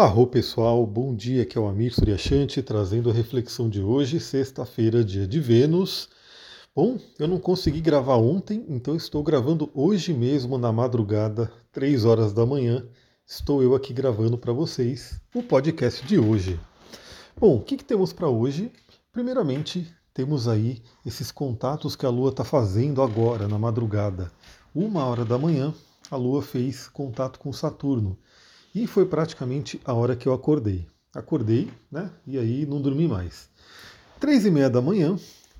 Arro pessoal, bom dia, aqui é o Amir Suryashanti trazendo a reflexão de hoje, sexta-feira, dia de Vênus. Bom, eu não consegui gravar ontem, então estou gravando hoje mesmo na madrugada, 3 horas da manhã. Estou eu aqui gravando para vocês o podcast de hoje. Bom, o que, que temos para hoje? Primeiramente, temos aí esses contatos que a Lua está fazendo agora, na madrugada. Uma hora da manhã, a Lua fez contato com Saturno. E foi praticamente a hora que eu acordei. Acordei, né? E aí não dormi mais. Três e meia da manhã,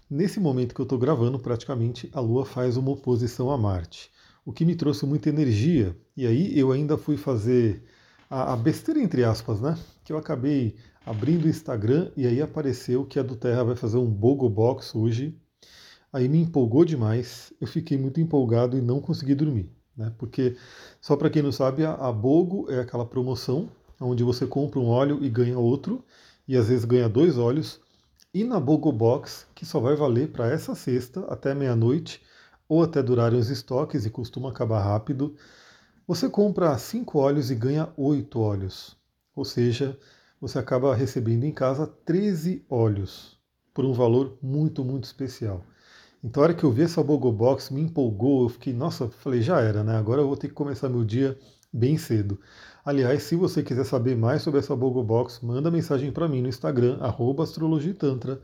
nesse momento que eu estou gravando, praticamente a Lua faz uma oposição a Marte, o que me trouxe muita energia. E aí eu ainda fui fazer a, a besteira entre aspas, né? Que eu acabei abrindo o Instagram e aí apareceu que a do Terra vai fazer um Bogo Box hoje. Aí me empolgou demais, eu fiquei muito empolgado e não consegui dormir. Né? Porque, só para quem não sabe, a, a Bogo é aquela promoção onde você compra um óleo e ganha outro, e às vezes ganha dois óleos. E na Bogo Box, que só vai valer para essa sexta até meia-noite, ou até durarem os estoques e costuma acabar rápido, você compra cinco óleos e ganha oito óleos. Ou seja, você acaba recebendo em casa 13 óleos por um valor muito, muito especial. Então, a hora que eu vi essa Bogo Box, me empolgou, eu fiquei, nossa, falei, já era, né? Agora eu vou ter que começar meu dia bem cedo. Aliás, se você quiser saber mais sobre essa Bogo Box, manda mensagem para mim no Instagram, astrologitantra.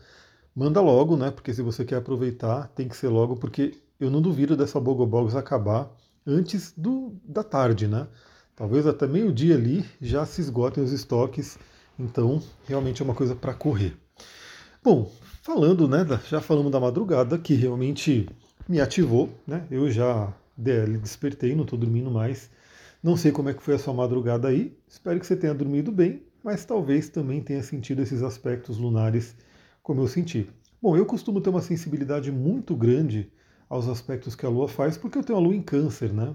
Manda logo, né? Porque se você quer aproveitar, tem que ser logo, porque eu não duvido dessa Bogo Box acabar antes do, da tarde, né? Talvez até meio-dia ali já se esgotem os estoques. Então, realmente é uma coisa para correr. Bom, falando, né, já falamos da madrugada, que realmente me ativou, né? Eu já despertei, não estou dormindo mais. Não sei como é que foi a sua madrugada aí. Espero que você tenha dormido bem, mas talvez também tenha sentido esses aspectos lunares como eu senti. Bom, eu costumo ter uma sensibilidade muito grande aos aspectos que a Lua faz, porque eu tenho a Lua em Câncer, né?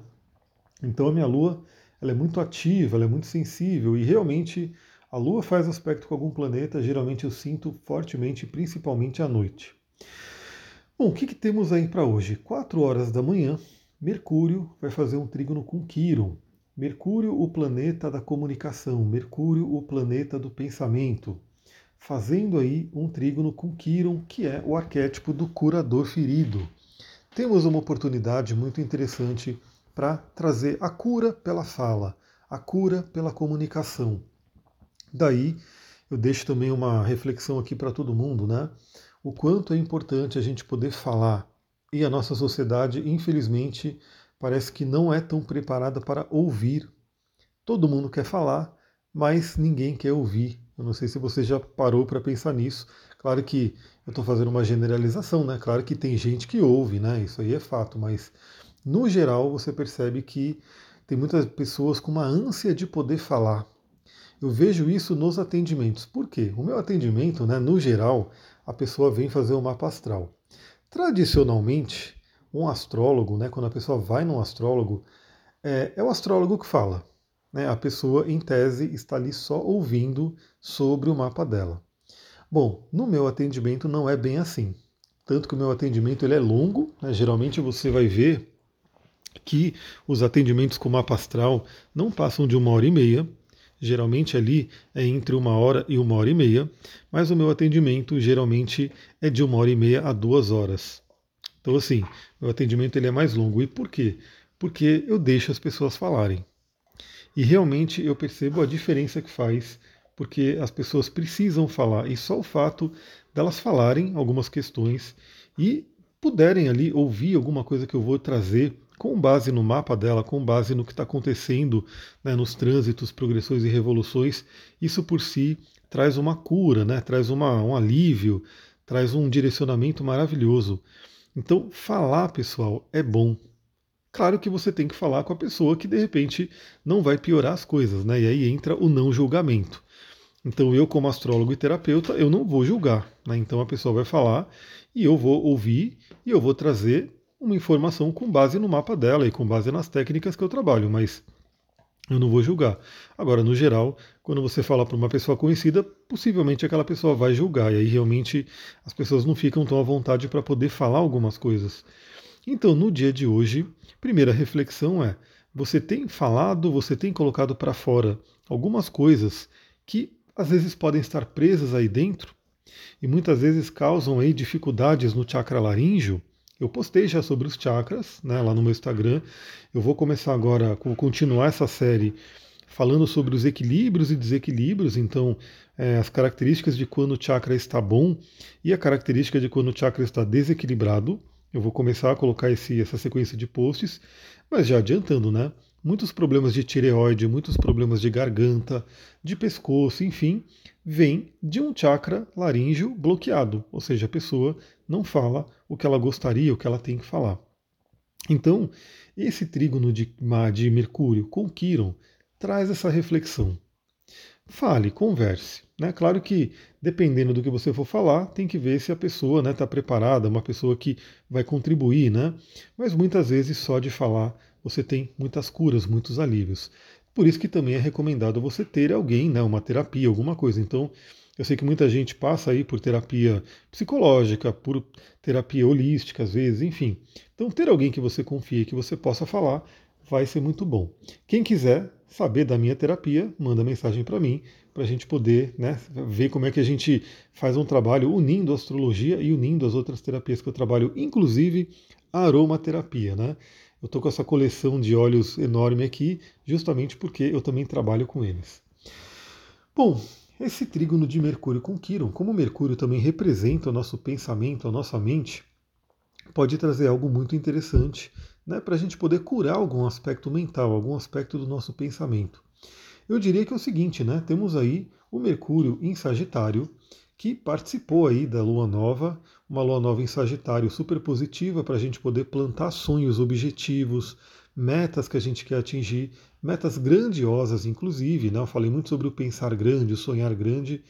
Então a minha Lua ela é muito ativa, ela é muito sensível e realmente a Lua faz aspecto com algum planeta, geralmente eu sinto fortemente, principalmente à noite. Bom, o que, que temos aí para hoje? 4 horas da manhã, Mercúrio vai fazer um trígono com Quiron. Mercúrio, o planeta da comunicação, Mercúrio, o planeta do pensamento, fazendo aí um trígono com Quiron, que é o arquétipo do curador ferido. Temos uma oportunidade muito interessante para trazer a cura pela fala, a cura pela comunicação. Daí eu deixo também uma reflexão aqui para todo mundo, né? O quanto é importante a gente poder falar. E a nossa sociedade, infelizmente, parece que não é tão preparada para ouvir. Todo mundo quer falar, mas ninguém quer ouvir. Eu não sei se você já parou para pensar nisso. Claro que eu estou fazendo uma generalização, né? Claro que tem gente que ouve, né? Isso aí é fato, mas no geral você percebe que tem muitas pessoas com uma ânsia de poder falar, eu vejo isso nos atendimentos. Por quê? O meu atendimento, né, no geral, a pessoa vem fazer o mapa astral. Tradicionalmente, um astrólogo, né, quando a pessoa vai num astrólogo, é, é o astrólogo que fala. Né? A pessoa, em tese, está ali só ouvindo sobre o mapa dela. Bom, no meu atendimento não é bem assim. Tanto que o meu atendimento ele é longo, né? geralmente você vai ver que os atendimentos com mapa astral não passam de uma hora e meia, geralmente ali é entre uma hora e uma hora e meia, mas o meu atendimento geralmente é de uma hora e meia a duas horas. Então, assim, o atendimento ele é mais longo. E por quê? Porque eu deixo as pessoas falarem. E realmente eu percebo a diferença que faz, porque as pessoas precisam falar, e só o fato delas falarem algumas questões e puderem ali ouvir alguma coisa que eu vou trazer com base no mapa dela, com base no que está acontecendo né, nos trânsitos, progressões e revoluções, isso por si traz uma cura, né, traz uma, um alívio, traz um direcionamento maravilhoso. Então, falar, pessoal, é bom. Claro que você tem que falar com a pessoa que de repente não vai piorar as coisas, né? E aí entra o não julgamento. Então, eu, como astrólogo e terapeuta, eu não vou julgar. Né? Então, a pessoa vai falar e eu vou ouvir e eu vou trazer uma informação com base no mapa dela e com base nas técnicas que eu trabalho, mas eu não vou julgar. Agora, no geral, quando você fala para uma pessoa conhecida, possivelmente aquela pessoa vai julgar, e aí realmente as pessoas não ficam tão à vontade para poder falar algumas coisas. Então, no dia de hoje, primeira reflexão é: você tem falado, você tem colocado para fora algumas coisas que às vezes podem estar presas aí dentro e muitas vezes causam aí dificuldades no chakra laríngeo. Eu postei já sobre os chakras, né, lá no meu Instagram. Eu vou começar agora, vou continuar essa série falando sobre os equilíbrios e desequilíbrios, então é, as características de quando o chakra está bom e a característica de quando o chakra está desequilibrado. Eu vou começar a colocar esse, essa sequência de posts, mas já adiantando, né? Muitos problemas de tireoide, muitos problemas de garganta, de pescoço, enfim, vem de um chakra laríngeo bloqueado, ou seja, a pessoa não fala o que ela gostaria, o que ela tem que falar. Então, esse trígono de, de Mercúrio com Quiron traz essa reflexão. Fale, converse. Né? Claro que, dependendo do que você for falar, tem que ver se a pessoa está né, tá preparada, uma pessoa que vai contribuir, né? Mas muitas vezes só de falar você tem muitas curas, muitos alívios. Por isso que também é recomendado você ter alguém, né, uma terapia, alguma coisa. Então, eu sei que muita gente passa aí por terapia psicológica, por terapia holística às vezes, enfim. Então, ter alguém que você confie, que você possa falar, vai ser muito bom. Quem quiser saber da minha terapia, manda mensagem para mim, para a gente poder né, ver como é que a gente faz um trabalho unindo a astrologia e unindo as outras terapias que eu trabalho, inclusive a aromaterapia. Né? Eu estou com essa coleção de óleos enorme aqui, justamente porque eu também trabalho com eles. Bom, esse trígono de Mercúrio com Quiron, como Mercúrio também representa o nosso pensamento, a nossa mente, pode trazer algo muito interessante né, para a gente poder curar algum aspecto mental, algum aspecto do nosso pensamento. Eu diria que é o seguinte, né? Temos aí o Mercúrio em Sagitário, que participou aí da Lua Nova, uma Lua Nova em Sagitário super positiva para a gente poder plantar sonhos, objetivos, metas que a gente quer atingir, metas grandiosas, inclusive, né? Eu falei muito sobre o pensar grande, o sonhar grande.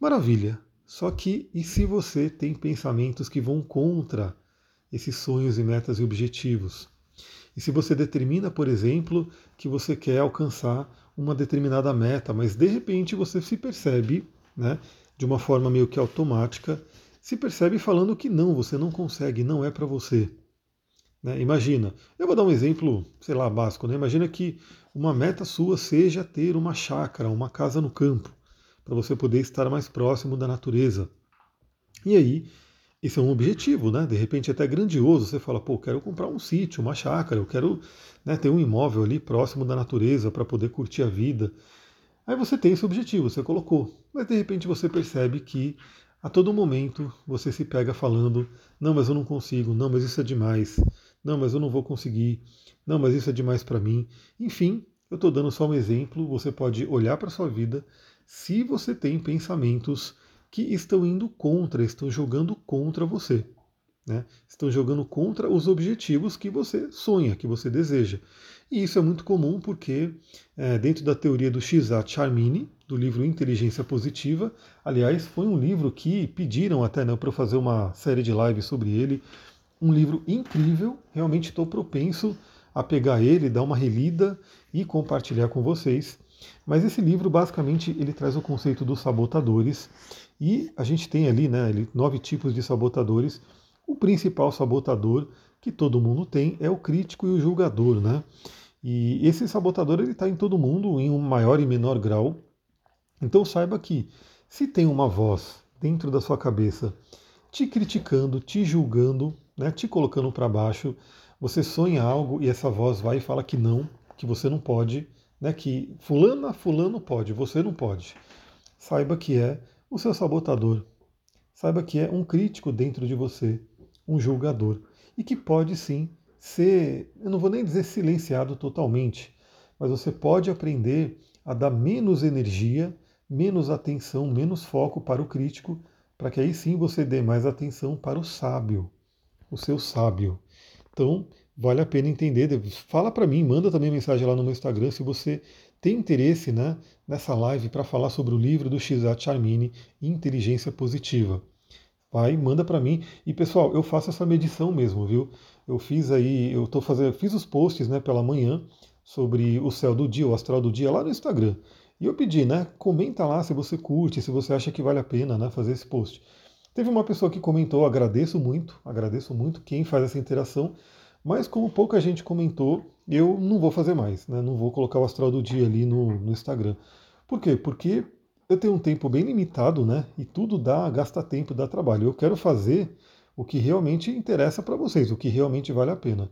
Maravilha. Só que e se você tem pensamentos que vão contra esses sonhos e metas e objetivos. E se você determina, por exemplo, que você quer alcançar uma determinada meta, mas de repente você se percebe, né, de uma forma meio que automática, se percebe falando que não, você não consegue, não é para você. Né? Imagina, eu vou dar um exemplo, sei lá, básico, né? Imagina que uma meta sua seja ter uma chácara, uma casa no campo, para você poder estar mais próximo da natureza. E aí, isso é um objetivo, né? De repente até grandioso. Você fala, pô, quero comprar um sítio, uma chácara, eu quero né, ter um imóvel ali próximo da natureza para poder curtir a vida. Aí você tem esse objetivo, você colocou. Mas de repente você percebe que a todo momento você se pega falando: não, mas eu não consigo, não, mas isso é demais, não, mas eu não vou conseguir, não, mas isso é demais para mim. Enfim, eu estou dando só um exemplo. Você pode olhar para a sua vida se você tem pensamentos que estão indo contra, estão jogando contra você. Né? Estão jogando contra os objetivos que você sonha, que você deseja. E isso é muito comum porque, é, dentro da teoria do Shizat Charmini, do livro Inteligência Positiva, aliás, foi um livro que pediram até né, para eu fazer uma série de lives sobre ele. Um livro incrível, realmente estou propenso a pegar ele, dar uma relida e compartilhar com vocês. Mas esse livro, basicamente, ele traz o conceito dos sabotadores e a gente tem ali né, nove tipos de sabotadores. O principal sabotador que todo mundo tem é o crítico e o julgador. Né? E esse sabotador está em todo mundo, em um maior e menor grau. Então saiba que se tem uma voz dentro da sua cabeça te criticando, te julgando, né, te colocando para baixo, você sonha algo e essa voz vai e fala que não, que você não pode, né, que fulano, fulano pode, você não pode. Saiba que é o seu sabotador. Saiba que é um crítico dentro de você, um julgador, e que pode sim ser, eu não vou nem dizer silenciado totalmente, mas você pode aprender a dar menos energia, menos atenção, menos foco para o crítico, para que aí sim você dê mais atenção para o sábio, o seu sábio. Então, vale a pena entender. Fala para mim, manda também mensagem lá no meu Instagram se você tem interesse né, nessa live para falar sobre o livro do Shizat Charmini, Inteligência Positiva. Vai, manda para mim. E pessoal, eu faço essa medição mesmo, viu? Eu fiz aí, eu tô fazendo, fiz os posts, né, pela manhã sobre o céu do dia, o astral do dia lá no Instagram. E eu pedi, né, comenta lá se você curte, se você acha que vale a pena, né, fazer esse post. Teve uma pessoa que comentou, agradeço muito, agradeço muito quem faz essa interação, Mas como pouca gente comentou, eu não vou fazer mais, né? não vou colocar o astral do dia ali no, no Instagram. Por quê? Porque eu tenho um tempo bem limitado, né? E tudo dá, gasta tempo, dá trabalho. Eu quero fazer o que realmente interessa para vocês, o que realmente vale a pena.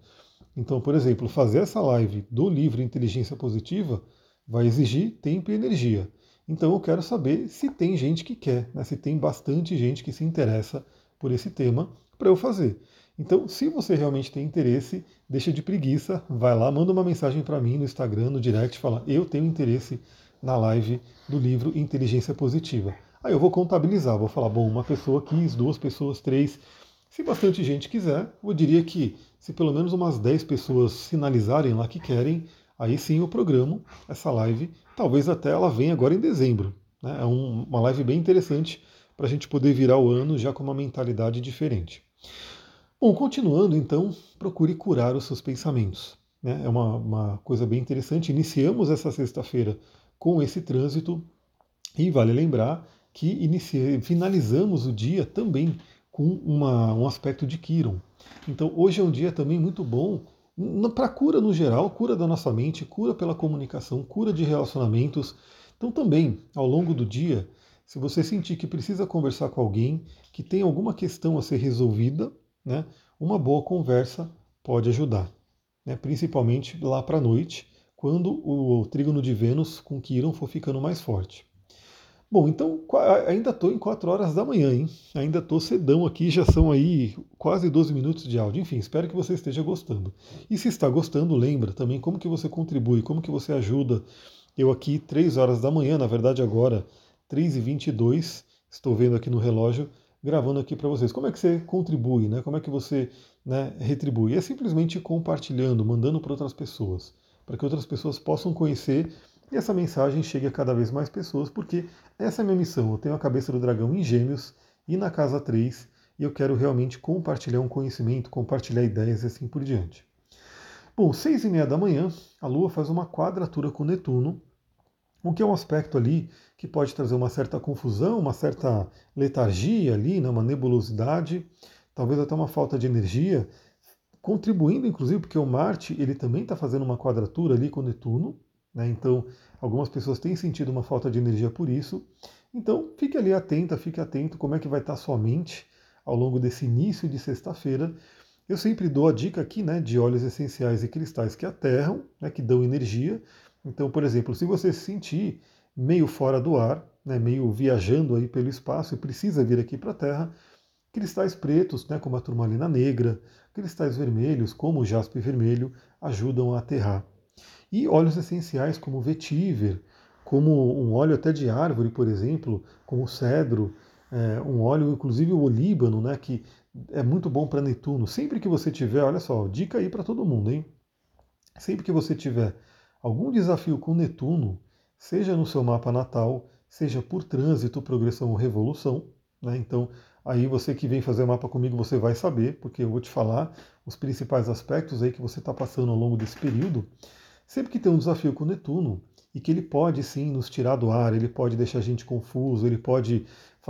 Então, por exemplo, fazer essa live do livro Inteligência Positiva vai exigir tempo e energia. Então eu quero saber se tem gente que quer, né? se tem bastante gente que se interessa por esse tema para eu fazer. Então, se você realmente tem interesse, deixa de preguiça, vai lá, manda uma mensagem para mim no Instagram, no direct, fala: "Eu tenho interesse na live do livro Inteligência Positiva". Aí eu vou contabilizar, vou falar: "Bom, uma pessoa quis, duas pessoas, três". Se bastante gente quiser, eu diria que se pelo menos umas 10 pessoas sinalizarem lá que querem, aí sim eu programo essa live. Talvez até ela venha agora em dezembro. Né? É um, uma live bem interessante para a gente poder virar o ano já com uma mentalidade diferente. Bom, continuando então, procure curar os seus pensamentos. Né? É uma, uma coisa bem interessante. Iniciamos essa sexta-feira com esse trânsito e vale lembrar que inicia, finalizamos o dia também com uma, um aspecto de Kiron. Então hoje é um dia também muito bom para cura no geral, cura da nossa mente, cura pela comunicação, cura de relacionamentos. Então também, ao longo do dia, se você sentir que precisa conversar com alguém, que tem alguma questão a ser resolvida, né, uma boa conversa pode ajudar. Né, principalmente lá para a noite, quando o trígono de Vênus com Quiron for ficando mais forte. Bom, então ainda estou em 4 horas da manhã, hein? Ainda estou cedão aqui, já são aí quase 12 minutos de áudio. Enfim, espero que você esteja gostando. E se está gostando, lembra também como que você contribui, como que você ajuda. Eu aqui, 3 horas da manhã, na verdade agora, 3h22, estou vendo aqui no relógio, gravando aqui para vocês. Como é que você contribui, né? Como é que você né, retribui? É simplesmente compartilhando, mandando para outras pessoas, para que outras pessoas possam conhecer e essa mensagem chegue a cada vez mais pessoas, porque essa é a minha missão. Eu tenho a cabeça do dragão em gêmeos e na casa 3, e eu quero realmente compartilhar um conhecimento, compartilhar ideias e assim por diante. Bom, seis e meia da manhã, a Lua faz uma quadratura com Netuno, o que é um aspecto ali que pode trazer uma certa confusão, uma certa letargia ali, né, uma nebulosidade, talvez até uma falta de energia, contribuindo inclusive porque o Marte ele também está fazendo uma quadratura ali com Netuno, né, então algumas pessoas têm sentido uma falta de energia por isso. Então fique ali atenta, fique atento como é que vai estar sua mente ao longo desse início de sexta-feira. Eu sempre dou a dica aqui né, de óleos essenciais e cristais que aterram, né, que dão energia. Então, por exemplo, se você se sentir meio fora do ar, né, meio viajando aí pelo espaço e precisa vir aqui para a Terra, cristais pretos, né, como a turmalina negra, cristais vermelhos, como o jaspe vermelho, ajudam a aterrar. E óleos essenciais como vetiver, como um óleo até de árvore, por exemplo, como cedro, é, um óleo, inclusive o olíbano, né, que é muito bom para Netuno. Sempre que você tiver, olha só, dica aí para todo mundo, hein? Sempre que você tiver algum desafio com Netuno, seja no seu mapa natal, seja por trânsito, progressão ou revolução. Né? Então, aí você que vem fazer o mapa comigo, você vai saber, porque eu vou te falar os principais aspectos aí que você está passando ao longo desse período. Sempre que tem um desafio com Netuno, e que ele pode sim nos tirar do ar, ele pode deixar a gente confuso, ele pode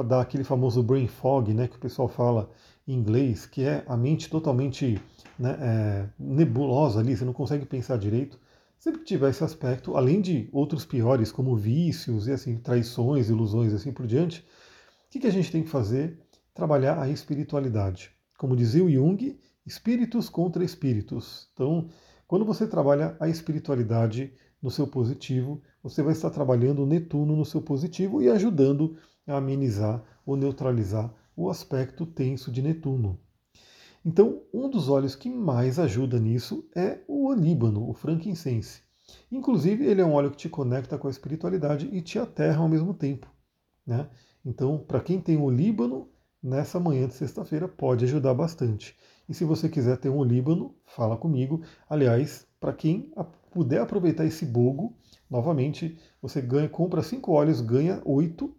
dar aquele famoso brain fog, né, que o pessoal fala em inglês, que é a mente totalmente né, é, nebulosa ali, você não consegue pensar direito. Sempre que tiver esse aspecto, além de outros piores, como vícios e assim, traições, ilusões e assim por diante, o que, que a gente tem que fazer? Trabalhar a espiritualidade. Como dizia o Jung, espíritos contra espíritos. Então, quando você trabalha a espiritualidade no seu positivo, você vai estar trabalhando Netuno no seu positivo e ajudando a amenizar ou neutralizar o aspecto tenso de Netuno. Então, um dos óleos que mais ajuda nisso é o olíbano, o frankincense. Inclusive, ele é um óleo que te conecta com a espiritualidade e te aterra ao mesmo tempo. Né? Então, para quem tem o olíbano, nessa manhã de sexta-feira pode ajudar bastante. E se você quiser ter um olíbano, fala comigo. Aliás, para quem puder aproveitar esse bogo, novamente, você ganha, compra cinco óleos, ganha oito.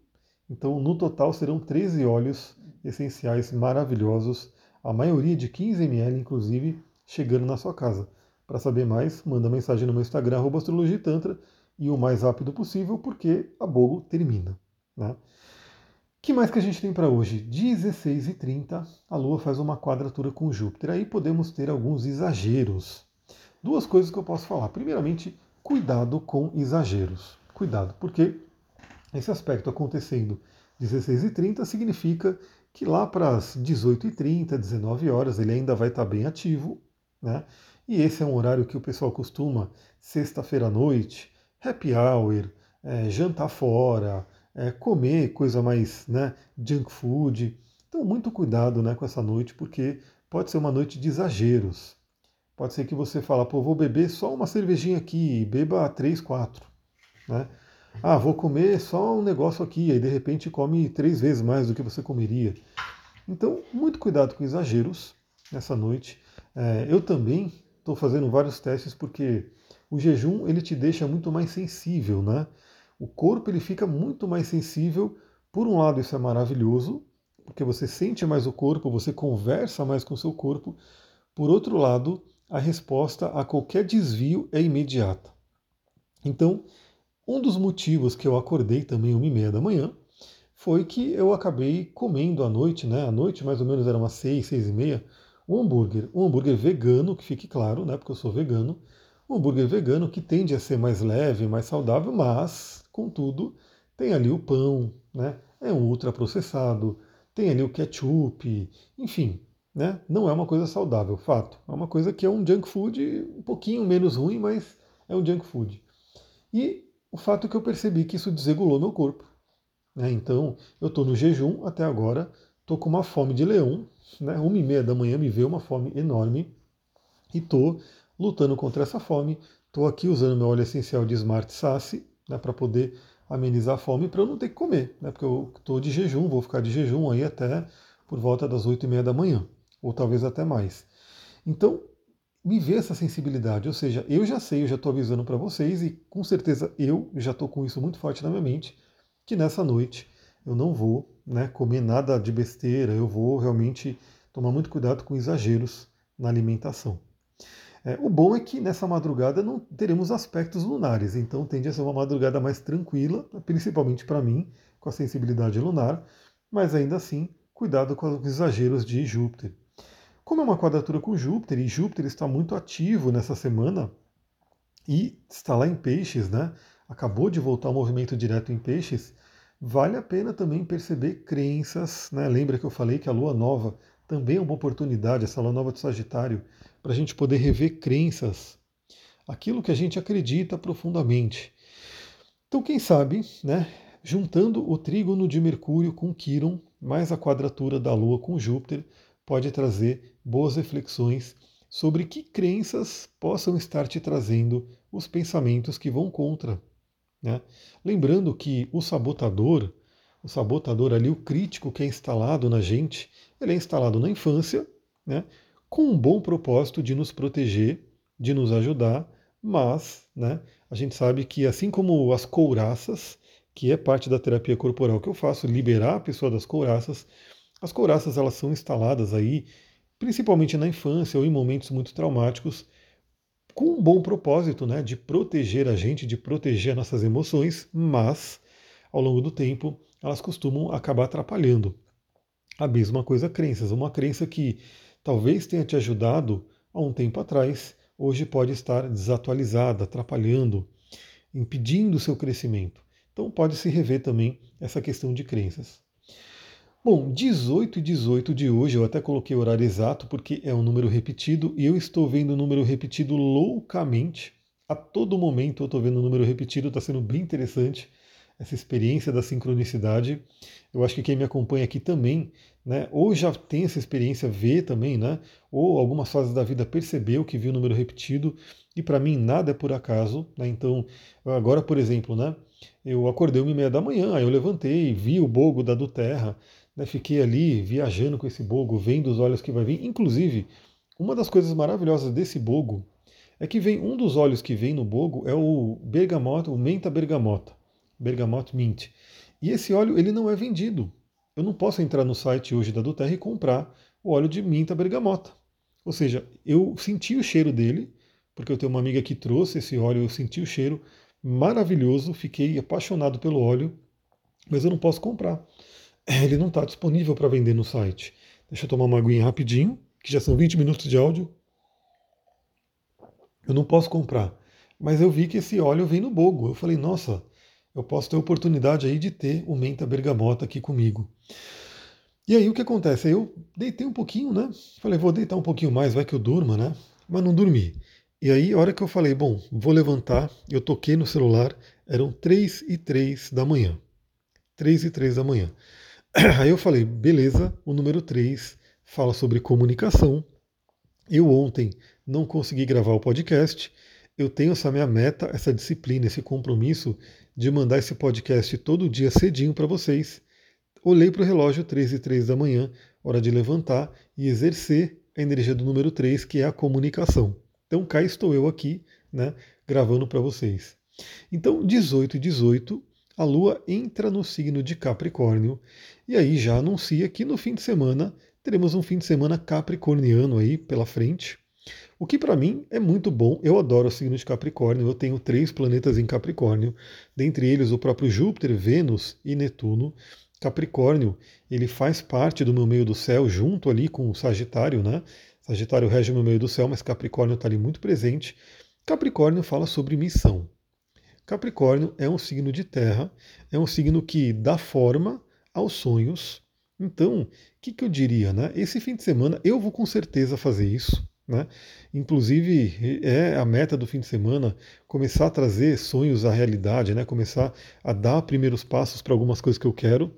Então, no total serão 13 óleos essenciais maravilhosos a maioria de 15 ml, inclusive, chegando na sua casa. Para saber mais, manda mensagem no meu Instagram, astrologitantra, e o mais rápido possível, porque a bolo termina. Né? Que mais que a gente tem para hoje? 16 e 30 a Lua faz uma quadratura com Júpiter. Aí podemos ter alguns exageros. Duas coisas que eu posso falar. Primeiramente, cuidado com exageros. Cuidado, porque esse aspecto acontecendo 16 e 30 significa que lá para as 18 e 30 19 horas, ele ainda vai estar bem ativo, né? E esse é um horário que o pessoal costuma, sexta-feira à noite, happy hour, é, jantar fora, é, comer coisa mais né, junk food. Então, muito cuidado né, com essa noite, porque pode ser uma noite de exageros. Pode ser que você fala, pô, vou beber só uma cervejinha aqui, beba três, quatro. Né? Ah, vou comer só um negócio aqui, aí de repente come três vezes mais do que você comeria. Então, muito cuidado com exageros nessa noite. É, eu também estou fazendo vários testes porque o jejum ele te deixa muito mais sensível, né? O corpo ele fica muito mais sensível. Por um lado, isso é maravilhoso, porque você sente mais o corpo, você conversa mais com o seu corpo. Por outro lado, a resposta a qualquer desvio é imediata. Então, um dos motivos que eu acordei também uma e meia da manhã foi que eu acabei comendo à noite, né? À noite mais ou menos era umas seis, seis e meia, um hambúrguer, um hambúrguer vegano, que fique claro, né? Porque eu sou vegano, um hambúrguer vegano que tende a ser mais leve, mais saudável, mas, contudo, tem ali o pão, né? É um ultraprocessado, tem ali o ketchup, enfim, né? Não é uma coisa saudável, fato. É uma coisa que é um junk food um pouquinho menos ruim, mas é um junk food. E o fato é que eu percebi que isso desregulou meu corpo. Né? Então, eu estou no jejum até agora, estou com uma fome de leão, né? uma e meia da manhã me veio uma fome enorme e estou lutando contra essa fome. Estou aqui usando meu óleo essencial de Smart Sassy né, para poder amenizar a fome para eu não ter que comer, né? porque eu estou de jejum, vou ficar de jejum aí até por volta das oito e meia da manhã ou talvez até mais. Então, me vê essa sensibilidade, ou seja, eu já sei, eu já estou avisando para vocês e com certeza eu já estou com isso muito forte na minha mente, que nessa noite eu não vou né, comer nada de besteira, eu vou realmente tomar muito cuidado com exageros na alimentação. É, o bom é que nessa madrugada não teremos aspectos lunares, então tende a ser uma madrugada mais tranquila, principalmente para mim, com a sensibilidade lunar, mas ainda assim, cuidado com os exageros de Júpiter. Como é uma quadratura com Júpiter, e Júpiter está muito ativo nessa semana, e está lá em Peixes, né? Acabou de voltar ao movimento direto em Peixes, vale a pena também perceber crenças, né? Lembra que eu falei que a lua nova também é uma oportunidade, essa lua nova de Sagitário, para a gente poder rever crenças, aquilo que a gente acredita profundamente. Então, quem sabe, né? Juntando o trígono de Mercúrio com Quiron, mais a quadratura da Lua com Júpiter, pode trazer boas reflexões sobre que crenças possam estar te trazendo os pensamentos que vão contra. Né? Lembrando que o sabotador, o sabotador ali, o crítico que é instalado na gente, ele é instalado na infância, né? Com um bom propósito de nos proteger, de nos ajudar, mas né, a gente sabe que assim como as couraças, que é parte da terapia corporal que eu faço, liberar a pessoa das couraças, as couraças elas são instaladas aí, principalmente na infância ou em momentos muito traumáticos, com um bom propósito, né, de proteger a gente, de proteger nossas emoções, mas ao longo do tempo elas costumam acabar atrapalhando. A mesma coisa crenças, uma crença que talvez tenha te ajudado há um tempo atrás, hoje pode estar desatualizada, atrapalhando, impedindo o seu crescimento. Então pode se rever também essa questão de crenças. Bom, 18 e 18 de hoje, eu até coloquei o horário exato porque é um número repetido e eu estou vendo o número repetido loucamente. A todo momento eu estou vendo o número repetido, está sendo bem interessante essa experiência da sincronicidade. Eu acho que quem me acompanha aqui também, né, ou já tem essa experiência, vê também, né, ou algumas fases da vida percebeu que viu o número repetido, e para mim nada é por acaso. Né, então, agora, por exemplo, né, eu acordei uma e meia da manhã, aí eu levantei, vi o bogo da do Terra, né, fiquei ali viajando com esse bogo, vendo os olhos que vai vir. Inclusive, uma das coisas maravilhosas desse bogo é que vem um dos óleos que vem no bogo é o bergamota, o menta bergamota, bergamot mint. E esse óleo ele não é vendido. Eu não posso entrar no site hoje da Duterra e comprar o óleo de minta bergamota. Ou seja, eu senti o cheiro dele, porque eu tenho uma amiga que trouxe esse óleo, eu senti o cheiro maravilhoso, fiquei apaixonado pelo óleo, mas eu não posso comprar. ele não está disponível para vender no site. Deixa eu tomar uma aguinha rapidinho, que já são 20 minutos de áudio. Eu não posso comprar. Mas eu vi que esse óleo vem no bogo. Eu falei, nossa, eu posso ter a oportunidade aí de ter o menta bergamota aqui comigo. E aí o que acontece? Eu deitei um pouquinho, né? Falei, vou deitar um pouquinho mais, vai que eu durma, né? Mas não dormi. E aí, a hora que eu falei, bom, vou levantar, eu toquei no celular, eram 3 e 3 da manhã. 3 e 3 da manhã. Aí eu falei, beleza, o número 3 fala sobre comunicação. Eu ontem não consegui gravar o podcast. Eu tenho essa minha meta, essa disciplina, esse compromisso de mandar esse podcast todo dia cedinho para vocês. Olhei para o relógio 3 e 3 da manhã, hora de levantar e exercer a energia do número 3, que é a comunicação. Então cá estou eu aqui, né, gravando para vocês. Então, 18 e 18, a Lua entra no signo de Capricórnio e aí já anuncia que no fim de semana teremos um fim de semana capricorniano aí pela frente. O que para mim é muito bom, eu adoro o signo de Capricórnio, eu tenho três planetas em Capricórnio, dentre eles o próprio Júpiter, Vênus e Netuno. Capricórnio, ele faz parte do meu meio do céu, junto ali com o Sagitário, né? Sagitário rege o meu meio do céu, mas Capricórnio está ali muito presente. Capricórnio fala sobre missão. Capricórnio é um signo de terra, é um signo que dá forma aos sonhos. Então, o que, que eu diria? Né? Esse fim de semana eu vou com certeza fazer isso. Né? Inclusive, é a meta do fim de semana começar a trazer sonhos à realidade, né? começar a dar primeiros passos para algumas coisas que eu quero.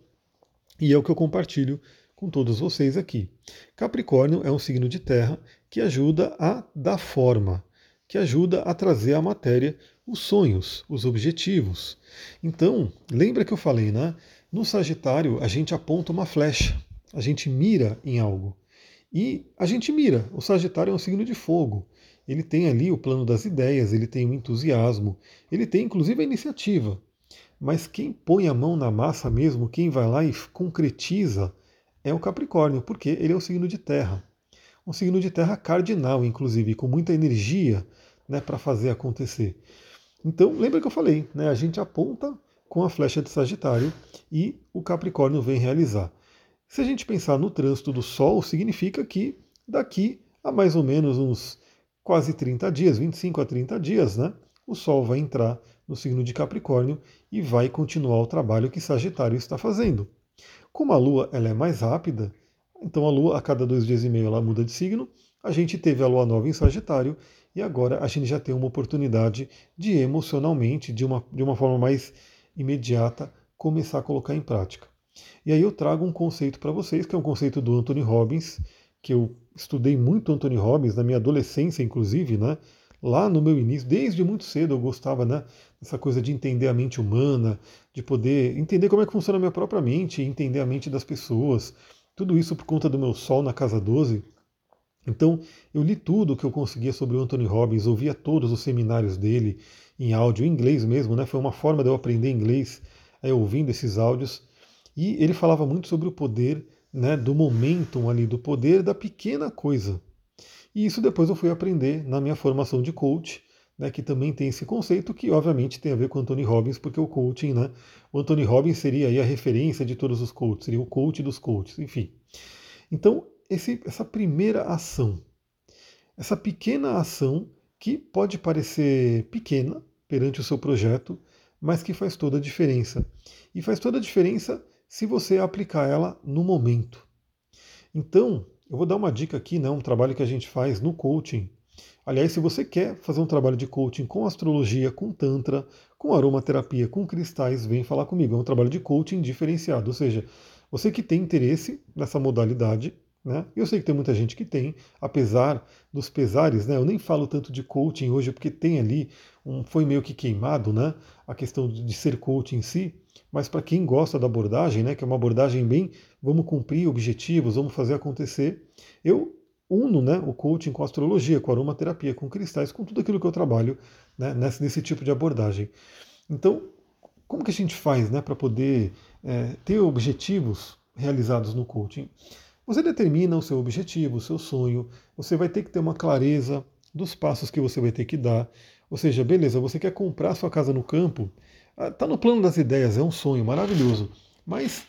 E é o que eu compartilho com todos vocês aqui. Capricórnio é um signo de terra que ajuda a dar forma, que ajuda a trazer à matéria os sonhos, os objetivos. Então, lembra que eu falei, né? No Sagitário, a gente aponta uma flecha, a gente mira em algo. E a gente mira. O Sagitário é um signo de fogo. Ele tem ali o plano das ideias, ele tem o entusiasmo, ele tem inclusive a iniciativa. Mas quem põe a mão na massa mesmo, quem vai lá e concretiza, é o Capricórnio, porque ele é um signo de terra. Um signo de terra cardinal, inclusive, com muita energia né, para fazer acontecer. Então, lembra que eu falei, né, a gente aponta com a flecha de Sagitário e o Capricórnio vem realizar. Se a gente pensar no trânsito do Sol, significa que daqui a mais ou menos uns quase 30 dias, 25 a 30 dias, né, o Sol vai entrar no signo de Capricórnio e vai continuar o trabalho que Sagitário está fazendo. Como a Lua ela é mais rápida, então a Lua a cada dois dias e meio ela muda de signo. A gente teve a Lua nova em Sagitário e agora a gente já tem uma oportunidade de emocionalmente, de uma, de uma forma mais imediata, começar a colocar em prática. E aí eu trago um conceito para vocês, que é um conceito do Anthony Robbins, que eu estudei muito Anthony Robbins na minha adolescência, inclusive, né? Lá no meu início, desde muito cedo eu gostava, né, dessa coisa de entender a mente humana, de poder entender como é que funciona a minha própria mente, entender a mente das pessoas. Tudo isso por conta do meu sol na casa 12. Então, eu li tudo que eu conseguia sobre o Anthony Robbins, ouvia todos os seminários dele em áudio, em inglês mesmo, né? Foi uma forma de eu aprender inglês, é, ouvindo esses áudios. E ele falava muito sobre o poder né, do momentum ali, do poder da pequena coisa. E isso depois eu fui aprender na minha formação de coach, né, que também tem esse conceito que obviamente tem a ver com Anthony Robbins, porque o coaching, né, o Anthony Robbins seria a referência de todos os coaches, seria o coach dos coaches, enfim. Então, esse, essa primeira ação, essa pequena ação que pode parecer pequena perante o seu projeto, mas que faz toda a diferença. E faz toda a diferença se você aplicar ela no momento. Então, eu vou dar uma dica aqui, né, um trabalho que a gente faz no coaching. Aliás, se você quer fazer um trabalho de coaching com astrologia, com tantra, com aromaterapia, com cristais, vem falar comigo. É um trabalho de coaching diferenciado, ou seja, você que tem interesse nessa modalidade, né? Eu sei que tem muita gente que tem, apesar dos pesares, né? Eu nem falo tanto de coaching hoje porque tem ali um foi meio que queimado, né? A questão de ser coaching em si, mas para quem gosta da abordagem, né, que é uma abordagem bem, vamos cumprir objetivos, vamos fazer acontecer, eu uno né, o coaching com a astrologia, com a aromaterapia, com cristais, com tudo aquilo que eu trabalho né, nesse, nesse tipo de abordagem. Então, como que a gente faz né, para poder é, ter objetivos realizados no coaching? Você determina o seu objetivo, o seu sonho, você vai ter que ter uma clareza dos passos que você vai ter que dar. Ou seja, beleza, você quer comprar sua casa no campo, Está ah, no plano das ideias, é um sonho maravilhoso. Mas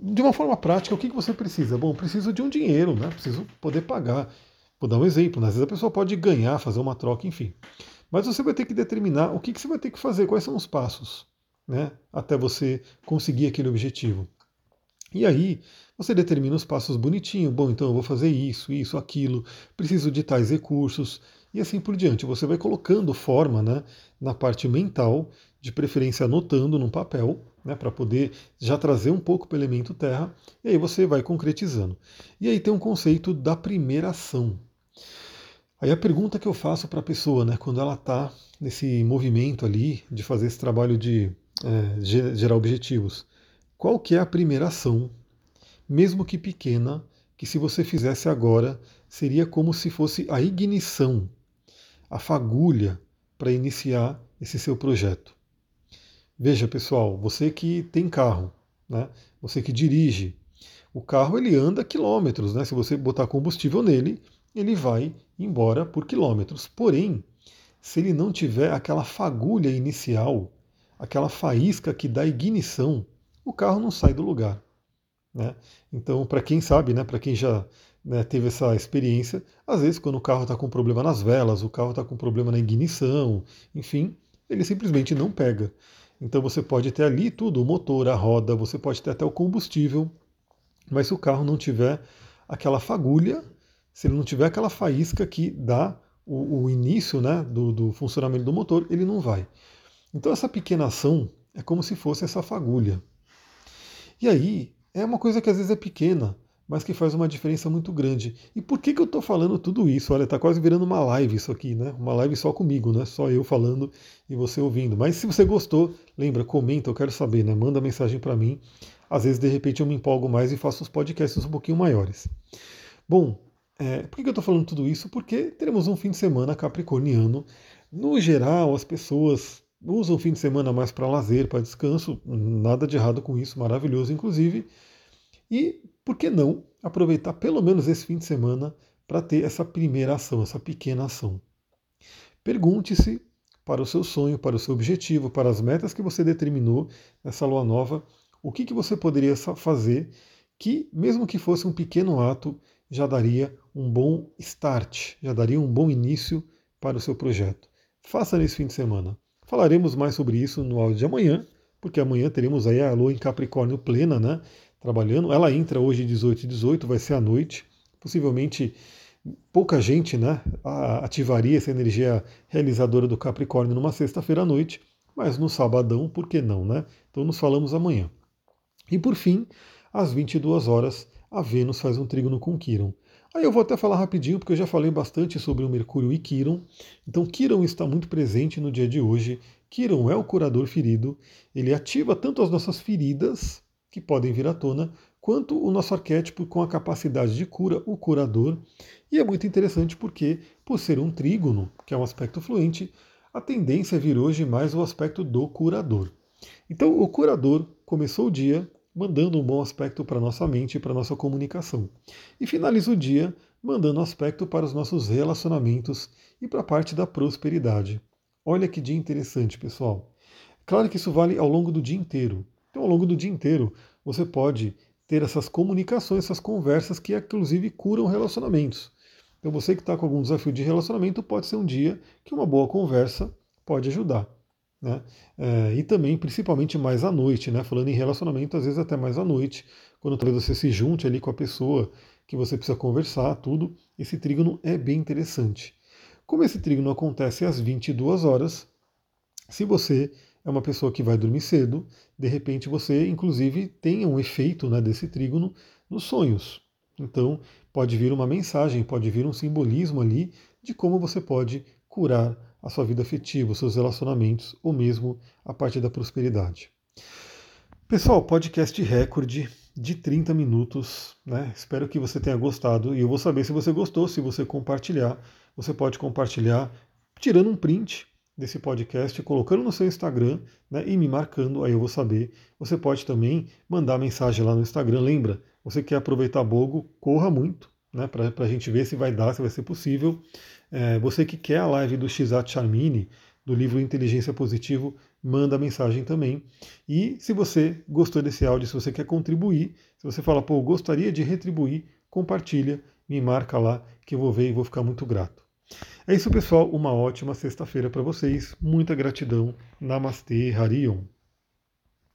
de uma forma prática, o que, você precisa? Bom, preciso de um dinheiro, né? Preciso poder pagar. Vou dar um exemplo, né? às vezes a pessoa pode ganhar, fazer uma troca, enfim. Mas você vai ter que determinar o que você vai ter que fazer, quais são os passos, né? Até você conseguir aquele objetivo. E aí, você determina os passos bonitinho. Bom, então eu vou fazer isso, isso, aquilo, preciso de tais recursos, e assim por diante. Você vai colocando forma né, na parte mental, de preferência anotando num papel, né, para poder já trazer um pouco para o elemento terra, e aí você vai concretizando. E aí tem um conceito da primeira ação. Aí a pergunta que eu faço para a pessoa, né, quando ela está nesse movimento ali de fazer esse trabalho de é, gerar objetivos, qual que é a primeira ação, mesmo que pequena, que se você fizesse agora seria como se fosse a ignição a fagulha para iniciar esse seu projeto. Veja, pessoal, você que tem carro, né? Você que dirige, o carro ele anda quilômetros, né? Se você botar combustível nele, ele vai embora por quilômetros. Porém, se ele não tiver aquela fagulha inicial, aquela faísca que dá ignição, o carro não sai do lugar. Né? Então, para quem sabe, né, para quem já né, teve essa experiência, às vezes quando o carro está com problema nas velas, o carro está com problema na ignição, enfim, ele simplesmente não pega. Então você pode ter ali tudo, o motor, a roda, você pode ter até o combustível, mas se o carro não tiver aquela fagulha, se ele não tiver aquela faísca que dá o, o início né, do, do funcionamento do motor, ele não vai. Então essa pequena ação é como se fosse essa fagulha. E aí é uma coisa que às vezes é pequena, mas que faz uma diferença muito grande. E por que, que eu estou falando tudo isso? Olha, está quase virando uma live isso aqui, né? Uma live só comigo, né? Só eu falando e você ouvindo. Mas se você gostou, lembra, comenta, eu quero saber, né? Manda mensagem para mim. Às vezes, de repente, eu me empolgo mais e faço os podcasts um pouquinho maiores. Bom, é, por que, que eu estou falando tudo isso? Porque teremos um fim de semana capricorniano. No geral, as pessoas usam o fim de semana mais para lazer, para descanso. Nada de errado com isso, maravilhoso, inclusive. E por que não aproveitar pelo menos esse fim de semana para ter essa primeira ação, essa pequena ação? Pergunte-se para o seu sonho, para o seu objetivo, para as metas que você determinou nessa lua nova, o que, que você poderia fazer que, mesmo que fosse um pequeno ato, já daria um bom start, já daria um bom início para o seu projeto. Faça nesse fim de semana. Falaremos mais sobre isso no áudio de amanhã, porque amanhã teremos aí a lua em Capricórnio plena, né? Trabalhando. Ela entra hoje 18 e 18, vai ser à noite. Possivelmente pouca gente né, ativaria essa energia realizadora do Capricórnio numa sexta-feira à noite, mas no sabadão, por que não, né? Então nos falamos amanhã. E por fim, às 22 horas, a Vênus faz um trígono com Quiron. Aí eu vou até falar rapidinho, porque eu já falei bastante sobre o Mercúrio e Quiron. Então Quiron está muito presente no dia de hoje. Quiron é o curador ferido, ele ativa tanto as nossas feridas, que podem vir à tona, quanto o nosso arquétipo com a capacidade de cura, o curador. E é muito interessante porque, por ser um trígono, que é um aspecto fluente, a tendência é vir hoje mais o aspecto do curador. Então, o curador começou o dia mandando um bom aspecto para nossa mente e para nossa comunicação. E finaliza o dia mandando aspecto para os nossos relacionamentos e para a parte da prosperidade. Olha que dia interessante, pessoal. Claro que isso vale ao longo do dia inteiro. Então, ao longo do dia inteiro, você pode ter essas comunicações, essas conversas que, inclusive, curam relacionamentos. Então, você que está com algum desafio de relacionamento, pode ser um dia que uma boa conversa pode ajudar. Né? É, e também, principalmente mais à noite, né? falando em relacionamento, às vezes até mais à noite, quando talvez você se junte ali com a pessoa que você precisa conversar, tudo, esse trígono é bem interessante. Como esse trígono acontece às 22 horas, se você é uma pessoa que vai dormir cedo, de repente você, inclusive, tenha um efeito né, desse trígono nos sonhos. Então, pode vir uma mensagem, pode vir um simbolismo ali de como você pode curar a sua vida afetiva, os seus relacionamentos, ou mesmo a parte da prosperidade. Pessoal, podcast recorde de 30 minutos, né? Espero que você tenha gostado e eu vou saber se você gostou, se você compartilhar. Você pode compartilhar tirando um print desse podcast, colocando no seu Instagram né, e me marcando, aí eu vou saber. Você pode também mandar mensagem lá no Instagram. Lembra, você quer aproveitar Bogo, corra muito, né, para a gente ver se vai dar, se vai ser possível. É, você que quer a live do Xat Charmini, do livro Inteligência Positivo, manda mensagem também. E se você gostou desse áudio, se você quer contribuir, se você fala, pô, gostaria de retribuir, compartilha, me marca lá que eu vou ver e vou ficar muito grato. É isso, pessoal. Uma ótima sexta-feira para vocês. Muita gratidão. Namastê, Harion.